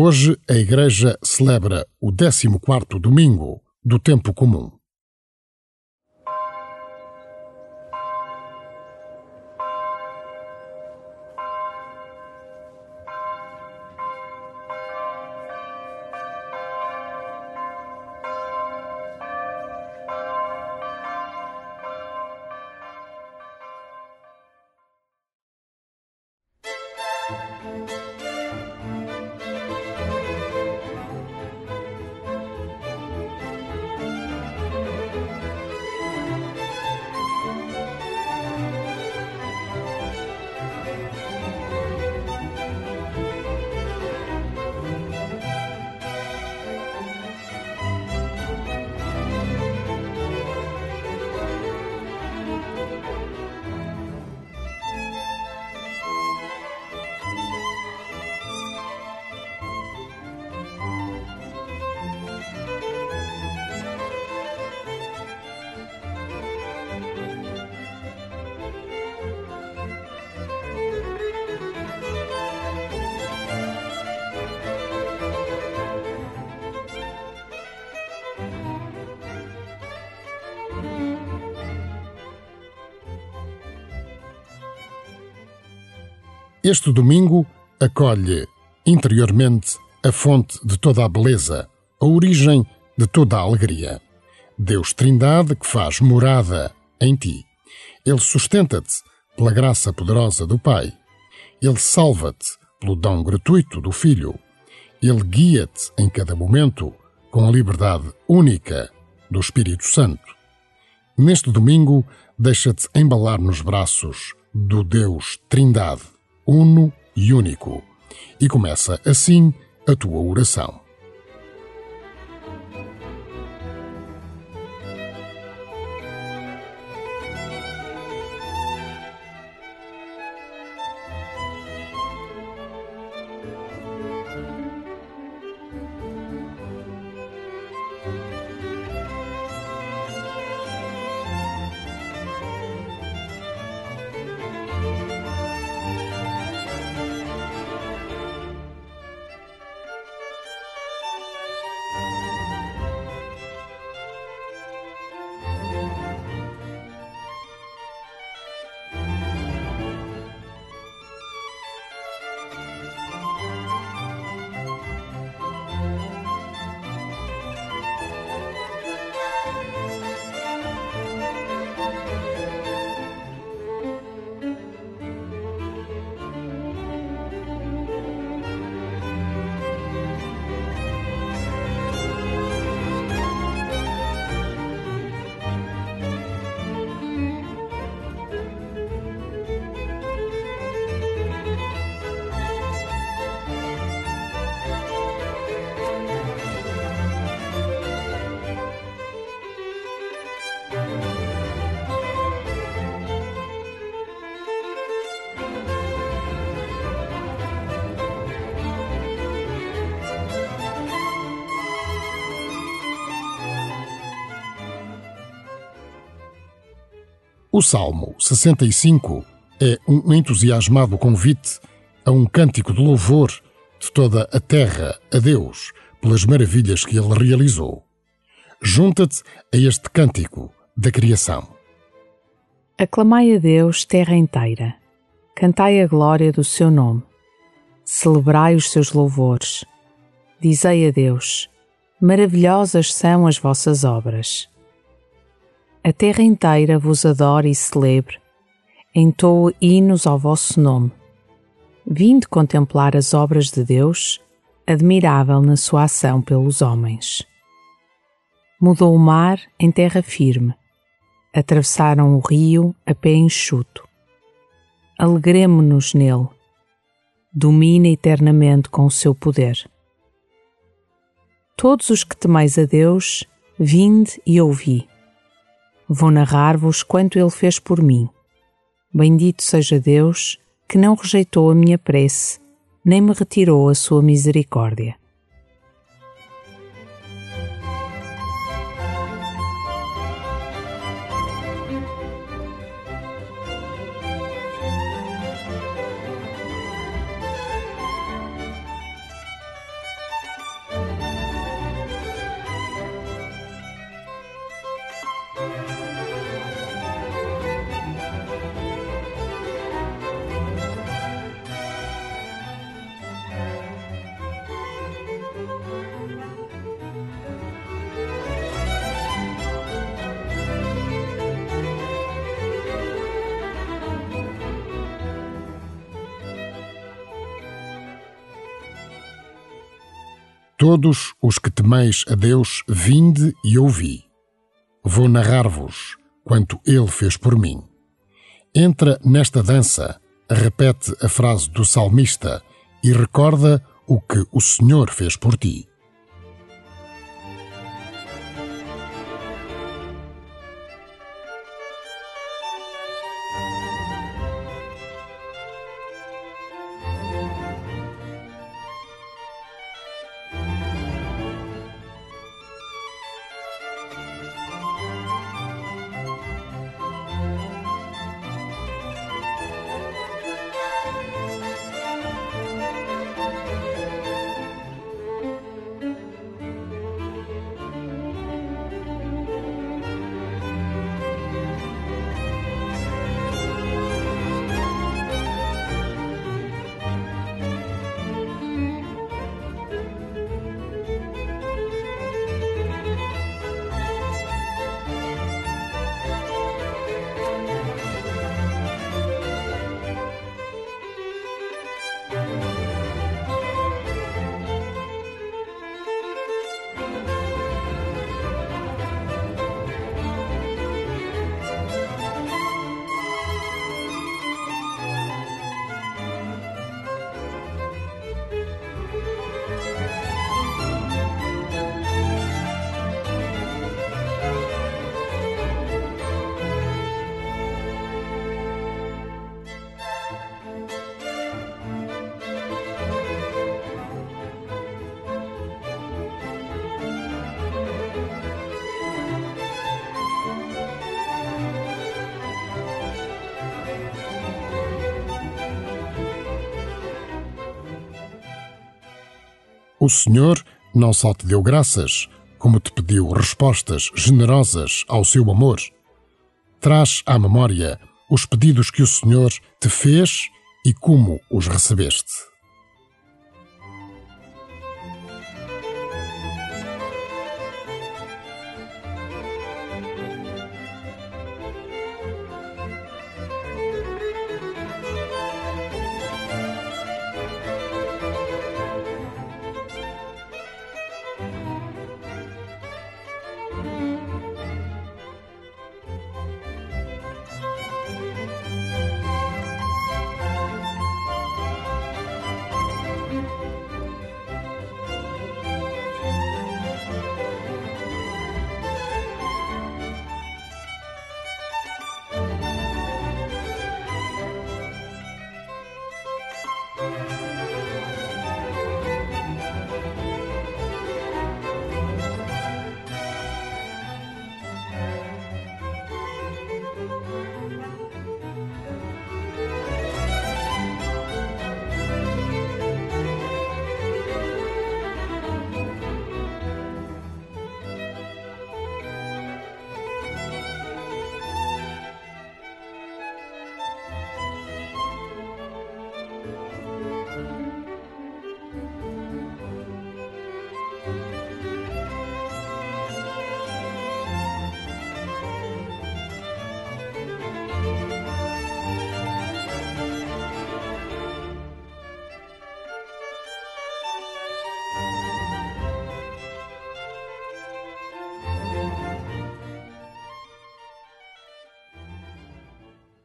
Hoje a Igreja celebra o 14º domingo do tempo comum. Este domingo acolhe interiormente a fonte de toda a beleza, a origem de toda a alegria. Deus Trindade que faz morada em ti. Ele sustenta-te pela graça poderosa do Pai. Ele salva-te pelo dom gratuito do Filho. Ele guia-te em cada momento com a liberdade única do Espírito Santo. Neste domingo, deixa-te embalar nos braços do Deus Trindade uno e único. E começa assim a tua oração. O Salmo 65 é um entusiasmado convite a um cântico de louvor de toda a terra a Deus pelas maravilhas que ele realizou. Junta-te a este cântico da criação. Aclamai a Deus, terra inteira. Cantai a glória do seu nome. Celebrai os seus louvores. Dizei a Deus: Maravilhosas são as vossas obras. A terra inteira vos adore e celebre, entoe hinos ao vosso nome. Vinde contemplar as obras de Deus, admirável na sua ação pelos homens. Mudou o mar em terra firme, atravessaram o rio a pé enxuto. Alegremo-nos nele, domina eternamente com o seu poder. Todos os que temeis a Deus, vinde e ouvi Vou narrar-vos quanto ele fez por mim. Bendito seja Deus, que não rejeitou a minha prece, nem me retirou a sua misericórdia. Todos os que temeis a Deus, vinde e ouvi. Vou narrar-vos quanto Ele fez por mim. Entra nesta dança, repete a frase do salmista e recorda o que o Senhor fez por ti. O Senhor não só te deu graças, como te pediu respostas generosas ao seu amor. Traz à memória os pedidos que o Senhor te fez e como os recebeste.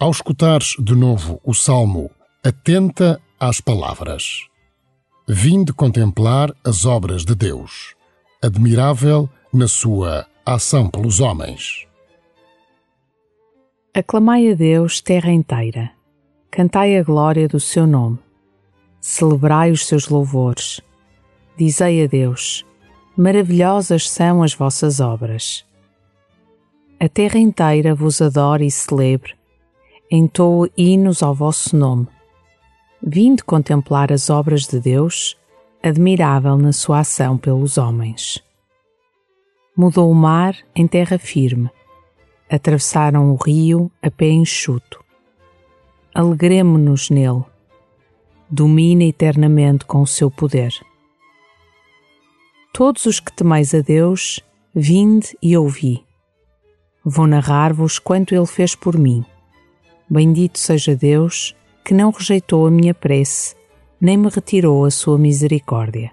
Ao escutares de novo o salmo, atenta às palavras. Vinde contemplar as obras de Deus, admirável na sua ação pelos homens. Aclamai a Deus, terra inteira. Cantai a glória do seu nome. Celebrai os seus louvores. Dizei a Deus: Maravilhosas são as vossas obras. A terra inteira vos adore e celebre entoa hinos ao vosso nome. Vinde contemplar as obras de Deus, admirável na sua ação pelos homens. Mudou o mar em terra firme, atravessaram o rio a pé enxuto. Alegremo-nos nele, domina eternamente com o seu poder. Todos os que temeis a Deus, vinde e ouvi. Vou narrar-vos quanto ele fez por mim. Bendito seja Deus, que não rejeitou a minha prece, nem me retirou a sua misericórdia.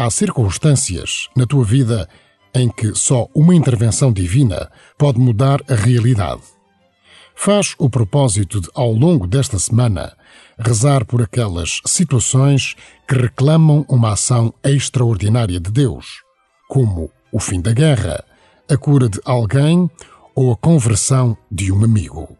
Há circunstâncias na tua vida em que só uma intervenção divina pode mudar a realidade. Faz o propósito de, ao longo desta semana, rezar por aquelas situações que reclamam uma ação extraordinária de Deus, como o fim da guerra, a cura de alguém ou a conversão de um amigo.